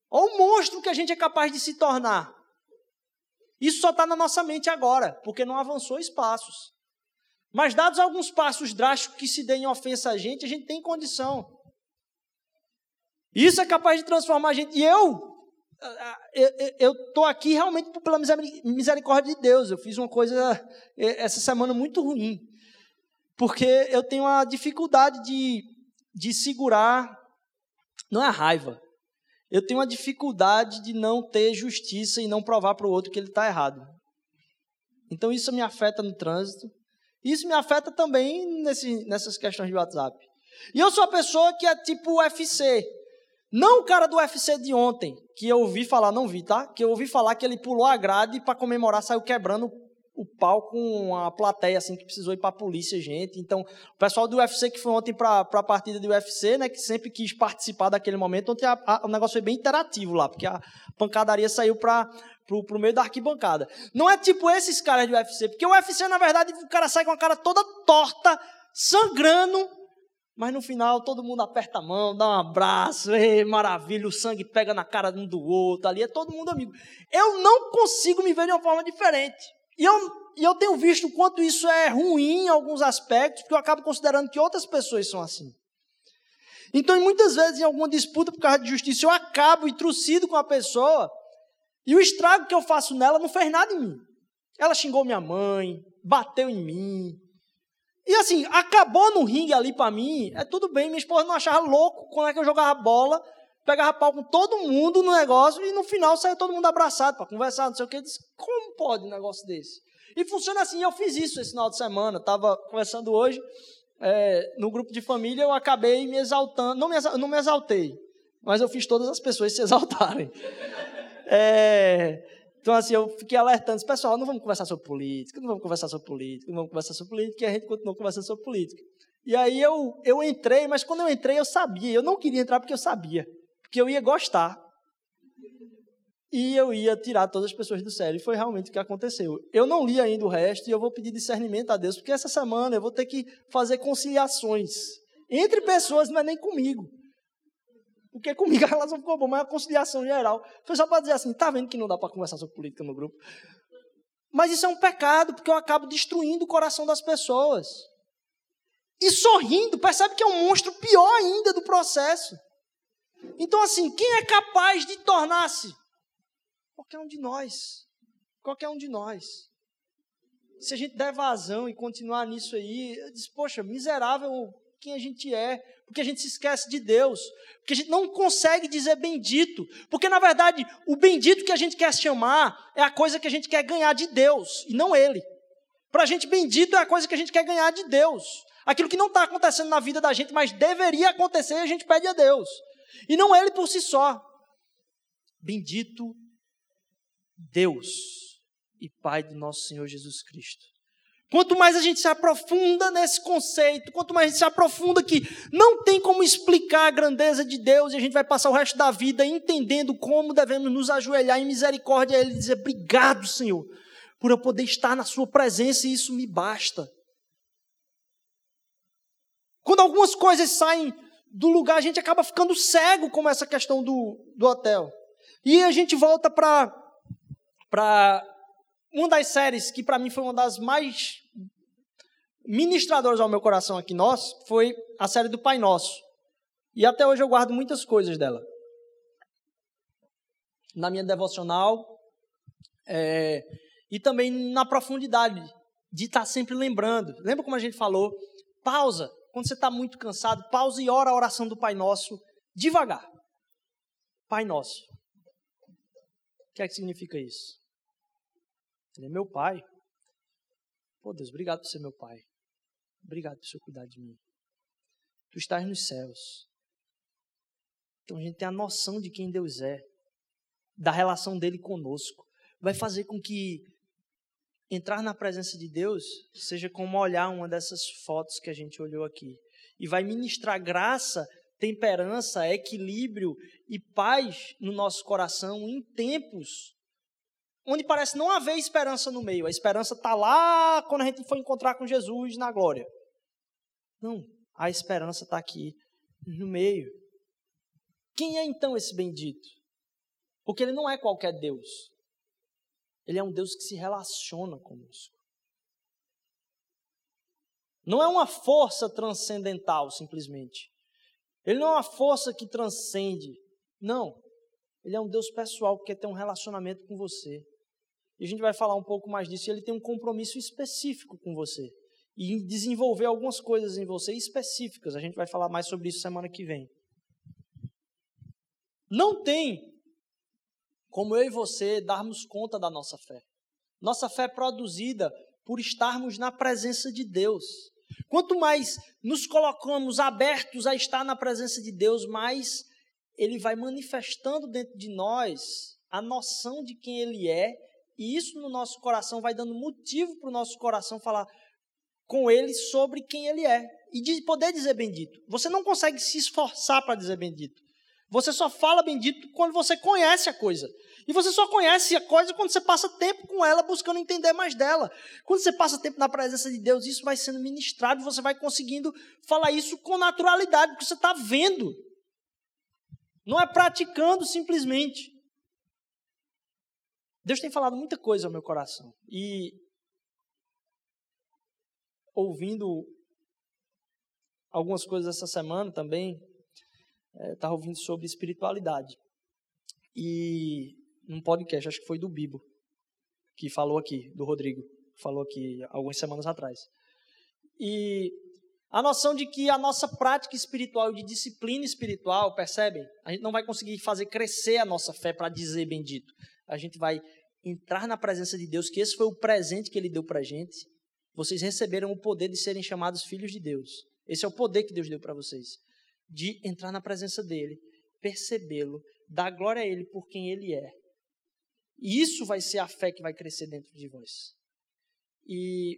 Olha o monstro que a gente é capaz de se tornar. Isso só está na nossa mente agora, porque não avançou espaços. Mas dados alguns passos drásticos que se deem ofensa a gente, a gente tem condição. Isso é capaz de transformar a gente. E eu, eu estou aqui realmente pela misericórdia de Deus. Eu fiz uma coisa essa semana muito ruim. Porque eu tenho a dificuldade de, de segurar, não é a raiva. Eu tenho a dificuldade de não ter justiça e não provar para o outro que ele está errado. Então isso me afeta no trânsito. Isso me afeta também nesse, nessas questões de WhatsApp. E eu sou a pessoa que é tipo UFC. Não o cara do UFC de ontem, que eu ouvi falar, não vi, tá? Que eu ouvi falar que ele pulou a grade para comemorar, saiu quebrando o pau com a plateia, assim, que precisou ir para a polícia, gente. Então, o pessoal do UFC que foi ontem para a partida do UFC, né, que sempre quis participar daquele momento, ontem a, a, o negócio foi bem interativo lá, porque a pancadaria saiu para pro, pro meio da arquibancada. Não é tipo esses caras do UFC, porque o UFC, na verdade, o cara sai com a cara toda torta, sangrando, mas no final todo mundo aperta a mão, dá um abraço, ei, maravilha, o sangue pega na cara um do outro, ali é todo mundo amigo. Eu não consigo me ver de uma forma diferente. E eu, e eu tenho visto o quanto isso é ruim em alguns aspectos, porque eu acabo considerando que outras pessoas são assim. Então, muitas vezes, em alguma disputa por causa de justiça, eu acabo intrusido com a pessoa, e o estrago que eu faço nela não fez nada em mim. Ela xingou minha mãe, bateu em mim, e assim, acabou no ringue ali para mim, é tudo bem, minha esposa não achava louco quando é que eu jogava bola, pegava pau com todo mundo no negócio e no final saiu todo mundo abraçado para conversar, não sei o que. Disse, como pode um negócio desse? E funciona assim, eu fiz isso esse final de semana, estava conversando hoje, é, no grupo de família, eu acabei me exaltando, não me, não me exaltei, mas eu fiz todas as pessoas se exaltarem. É, então, assim, eu fiquei alertando, pessoal, não vamos conversar sobre política, não vamos conversar sobre política, não vamos conversar sobre política, e a gente continuou conversando sobre política. E aí eu, eu entrei, mas quando eu entrei eu sabia, eu não queria entrar porque eu sabia, porque eu ia gostar. E eu ia tirar todas as pessoas do sério. E foi realmente o que aconteceu. Eu não li ainda o resto e eu vou pedir discernimento a Deus, porque essa semana eu vou ter que fazer conciliações entre pessoas, não é nem comigo. Porque comigo a relação ficou boa, mas a conciliação geral foi só para dizer assim: tá vendo que não dá para conversar sobre política no grupo? Mas isso é um pecado, porque eu acabo destruindo o coração das pessoas. E sorrindo, percebe que é um monstro pior ainda do processo. Então, assim, quem é capaz de tornar-se Qualquer um de nós. Qualquer um de nós. Se a gente der vazão e continuar nisso aí, eu disse, poxa, miserável quem a gente é, porque a gente se esquece de Deus, porque a gente não consegue dizer bendito, porque na verdade o bendito que a gente quer chamar é a coisa que a gente quer ganhar de Deus e não Ele. Para a gente, bendito é a coisa que a gente quer ganhar de Deus. Aquilo que não está acontecendo na vida da gente, mas deveria acontecer, a gente pede a Deus. E não Ele por si só. Bendito Deus e Pai do nosso Senhor Jesus Cristo. Quanto mais a gente se aprofunda nesse conceito, quanto mais a gente se aprofunda que não tem como explicar a grandeza de Deus, e a gente vai passar o resto da vida entendendo como devemos nos ajoelhar em misericórdia a Ele e dizer: Obrigado, Senhor, por eu poder estar na Sua presença e isso me basta. Quando algumas coisas saem do lugar, a gente acaba ficando cego, como essa questão do, do hotel. E a gente volta para uma das séries que para mim foi uma das mais ministradoras ao meu coração aqui nós, foi a série do Pai Nosso. E até hoje eu guardo muitas coisas dela. Na minha devocional é, e também na profundidade de estar tá sempre lembrando. Lembra como a gente falou? Pausa. Quando você está muito cansado, pausa e ora a oração do Pai Nosso devagar. Pai Nosso. O que é que significa isso? Ele é meu pai. Pô, Deus, obrigado por ser meu pai. Obrigado por seu cuidar de mim. Tu estás nos céus. Então a gente tem a noção de quem Deus é, da relação dele conosco. Vai fazer com que entrar na presença de Deus seja como olhar uma dessas fotos que a gente olhou aqui. E vai ministrar graça, temperança, equilíbrio e paz no nosso coração em tempos onde parece não haver esperança no meio. A esperança está lá quando a gente for encontrar com Jesus na glória. Não, a esperança está aqui no meio. Quem é então esse bendito? Porque ele não é qualquer Deus. Ele é um Deus que se relaciona conosco. Não é uma força transcendental, simplesmente. Ele não é uma força que transcende. Não. Ele é um Deus pessoal que quer ter um relacionamento com você. E a gente vai falar um pouco mais disso. E ele tem um compromisso específico com você. E desenvolver algumas coisas em você específicas. A gente vai falar mais sobre isso semana que vem. Não tem como eu e você darmos conta da nossa fé. Nossa fé é produzida por estarmos na presença de Deus. Quanto mais nos colocamos abertos a estar na presença de Deus, mais Ele vai manifestando dentro de nós a noção de quem Ele é e isso no nosso coração vai dando motivo para o nosso coração falar com Ele sobre quem Ele é. E de poder dizer bendito. Você não consegue se esforçar para dizer bendito. Você só fala bendito quando você conhece a coisa. E você só conhece a coisa quando você passa tempo com ela, buscando entender mais dela. Quando você passa tempo na presença de Deus, isso vai sendo ministrado, você vai conseguindo falar isso com naturalidade, porque você está vendo. Não é praticando simplesmente. Deus tem falado muita coisa ao meu coração. E ouvindo algumas coisas essa semana também, estava é, ouvindo sobre espiritualidade. E num podcast, acho que foi do Bibo, que falou aqui, do Rodrigo, falou aqui algumas semanas atrás. E a noção de que a nossa prática espiritual, de disciplina espiritual, percebem? A gente não vai conseguir fazer crescer a nossa fé para dizer bendito. A gente vai entrar na presença de Deus, que esse foi o presente que Ele deu para a gente. Vocês receberam o poder de serem chamados filhos de Deus. Esse é o poder que Deus deu para vocês. De entrar na presença dEle, percebê-lo, dar glória a Ele por quem Ele é. E isso vai ser a fé que vai crescer dentro de vós. E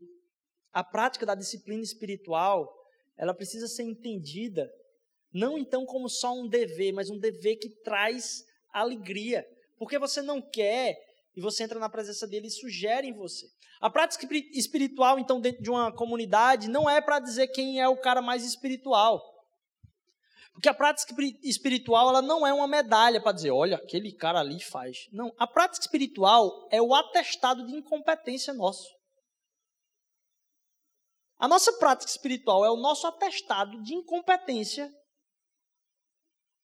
a prática da disciplina espiritual, ela precisa ser entendida não então como só um dever, mas um dever que traz alegria. Porque você não quer e você entra na presença dele e sugere em você. A prática espiritual, então, dentro de uma comunidade, não é para dizer quem é o cara mais espiritual. Porque a prática espiritual ela não é uma medalha para dizer, olha, aquele cara ali faz. Não, a prática espiritual é o atestado de incompetência nosso. A nossa prática espiritual é o nosso atestado de incompetência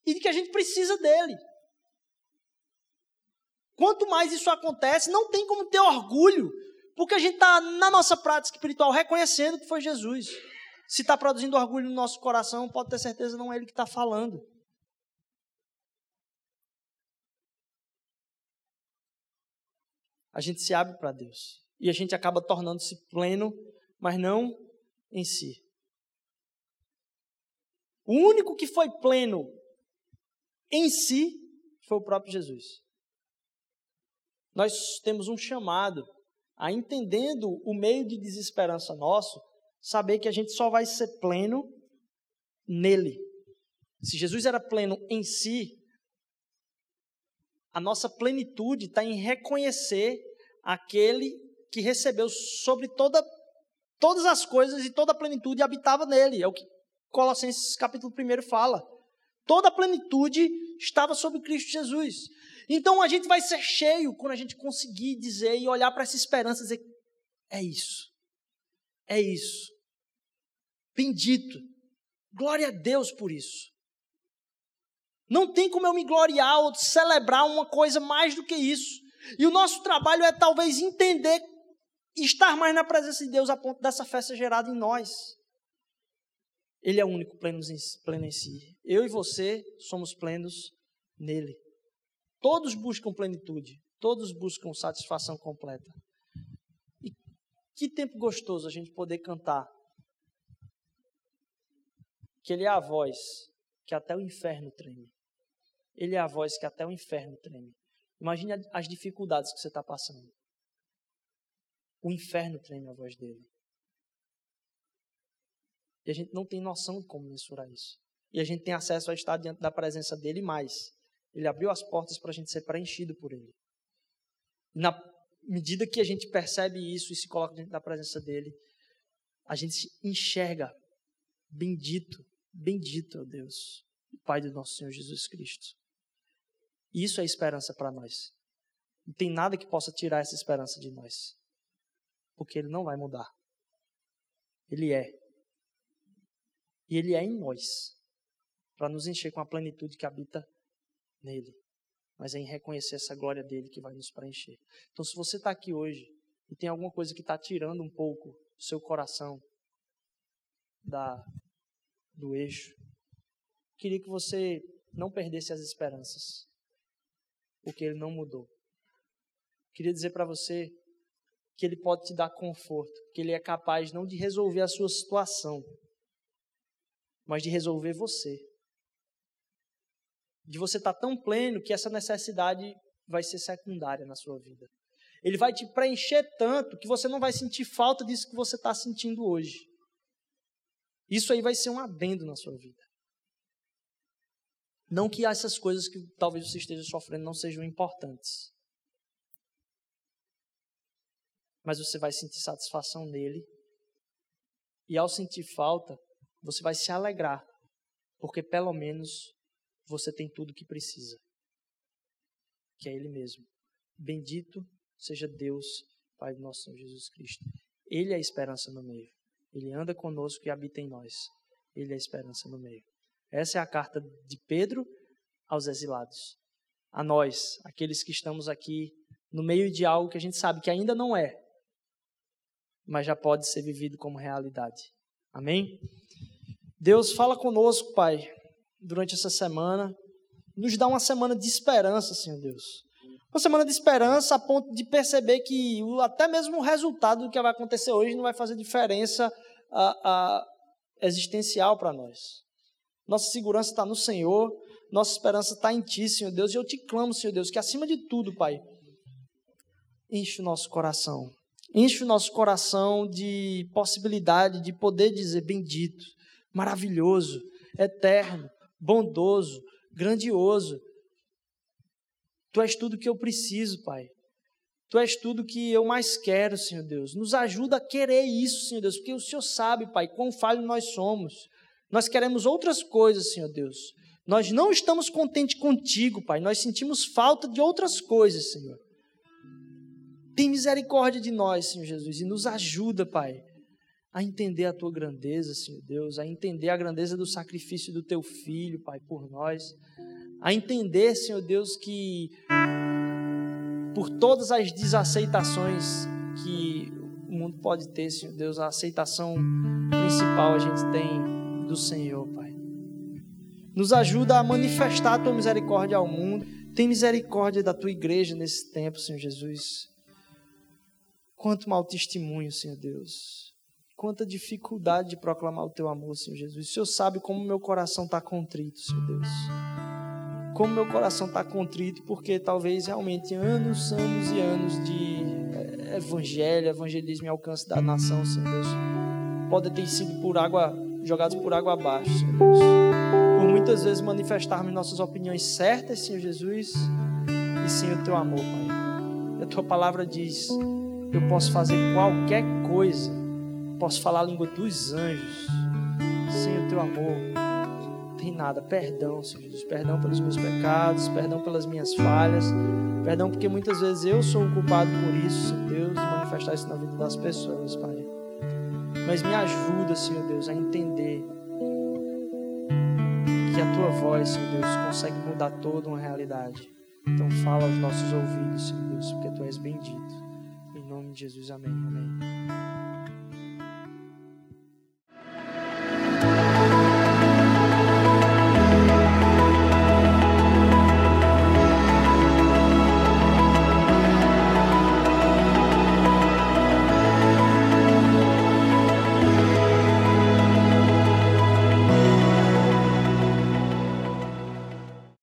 e de que a gente precisa dele. Quanto mais isso acontece, não tem como ter orgulho, porque a gente está na nossa prática espiritual reconhecendo que foi Jesus. Se está produzindo orgulho no nosso coração, pode ter certeza não é ele que está falando. A gente se abre para Deus e a gente acaba tornando-se pleno, mas não em si. O único que foi pleno em si foi o próprio Jesus. Nós temos um chamado a entendendo o meio de desesperança nosso, saber que a gente só vai ser pleno nele. Se Jesus era pleno em si, a nossa plenitude está em reconhecer aquele que recebeu sobre toda, todas as coisas e toda a plenitude habitava nele. É o que Colossenses capítulo 1 fala. Toda a plenitude estava sobre Cristo Jesus. Então a gente vai ser cheio quando a gente conseguir dizer e olhar para essa esperança e dizer: é isso, é isso. Bendito, glória a Deus por isso. Não tem como eu me gloriar ou celebrar uma coisa mais do que isso. E o nosso trabalho é talvez entender estar mais na presença de Deus a ponto dessa festa gerada em nós. Ele é o único pleno em si. Eu e você somos plenos nele. Todos buscam plenitude, todos buscam satisfação completa. E que tempo gostoso a gente poder cantar. Que Ele é a voz que até o inferno treme. Ele é a voz que até o inferno treme. Imagine as dificuldades que você está passando. O inferno treme a voz dele. E a gente não tem noção de como mensurar isso. E a gente tem acesso a estar diante da presença dele mais. Ele abriu as portas para a gente ser preenchido por Ele. Na medida que a gente percebe isso e se coloca dentro da presença dele, a gente se enxerga bendito, bendito, ó Deus, Pai do nosso Senhor Jesus Cristo. Isso é esperança para nós. Não tem nada que possa tirar essa esperança de nós. Porque Ele não vai mudar. Ele é. E Ele é em nós. Para nos encher com a plenitude que habita nele, mas é em reconhecer essa glória dele que vai nos preencher. Então, se você está aqui hoje e tem alguma coisa que está tirando um pouco do seu coração da, do eixo, queria que você não perdesse as esperanças, porque ele não mudou. Queria dizer para você que ele pode te dar conforto, que ele é capaz não de resolver a sua situação, mas de resolver você de você estar tá tão pleno que essa necessidade vai ser secundária na sua vida. Ele vai te preencher tanto que você não vai sentir falta disso que você está sentindo hoje. Isso aí vai ser um adendo na sua vida. Não que essas coisas que talvez você esteja sofrendo não sejam importantes. Mas você vai sentir satisfação nele. E ao sentir falta, você vai se alegrar. Porque pelo menos você tem tudo o que precisa, que é Ele mesmo. Bendito seja Deus, Pai do nosso Senhor Jesus Cristo. Ele é a esperança no meio. Ele anda conosco e habita em nós. Ele é a esperança no meio. Essa é a carta de Pedro aos exilados. A nós, aqueles que estamos aqui no meio de algo que a gente sabe que ainda não é, mas já pode ser vivido como realidade. Amém? Deus fala conosco, Pai, durante essa semana. Nos dá uma semana de esperança, Senhor Deus. Uma semana de esperança a ponto de perceber que até mesmo o resultado do que vai acontecer hoje não vai fazer diferença a, a existencial para nós. Nossa segurança está no Senhor, nossa esperança está em Ti, Senhor Deus. E eu te clamo, Senhor Deus, que acima de tudo, Pai, enche o nosso coração. Enche o nosso coração de possibilidade de poder dizer bendito maravilhoso, eterno, bondoso, grandioso. Tu és tudo que eu preciso, Pai. Tu és tudo que eu mais quero, Senhor Deus. Nos ajuda a querer isso, Senhor Deus, porque o Senhor sabe, Pai, quão falho nós somos. Nós queremos outras coisas, Senhor Deus. Nós não estamos contentes contigo, Pai. Nós sentimos falta de outras coisas, Senhor. Tem misericórdia de nós, Senhor Jesus, e nos ajuda, Pai, a entender a tua grandeza, Senhor Deus, a entender a grandeza do sacrifício do teu filho, Pai, por nós. A entender, Senhor Deus, que por todas as desaceitações que o mundo pode ter, Senhor Deus, a aceitação principal a gente tem do Senhor, Pai. Nos ajuda a manifestar a tua misericórdia ao mundo. Tem misericórdia da tua igreja nesse tempo, Senhor Jesus. Quanto mau testemunho, Senhor Deus. Quanta dificuldade de proclamar o teu amor, Senhor Jesus. O Senhor sabe como meu coração está contrito, Senhor Deus como meu coração está contrito, porque talvez realmente anos, anos e anos de eh, evangelho, evangelismo e alcance da nação, Senhor Deus, podem ter sido por água, jogados por água abaixo, Senhor Deus. Por muitas vezes manifestarmos nossas opiniões certas, Senhor Jesus, e sem o teu amor, Pai. A tua palavra diz: eu posso fazer qualquer coisa, posso falar a língua dos anjos, sem o teu amor tem nada. Perdão, Senhor Jesus. Perdão pelos meus pecados, perdão pelas minhas falhas. Perdão porque muitas vezes eu sou o culpado por isso, Senhor Deus, manifestar isso na vida das pessoas, Pai. Mas me ajuda, Senhor Deus, a entender que a tua voz, Senhor Deus, consegue mudar toda uma realidade. Então fala aos nossos ouvidos, Senhor Deus, porque tu és bendito. Em nome de Jesus, amém. Amém.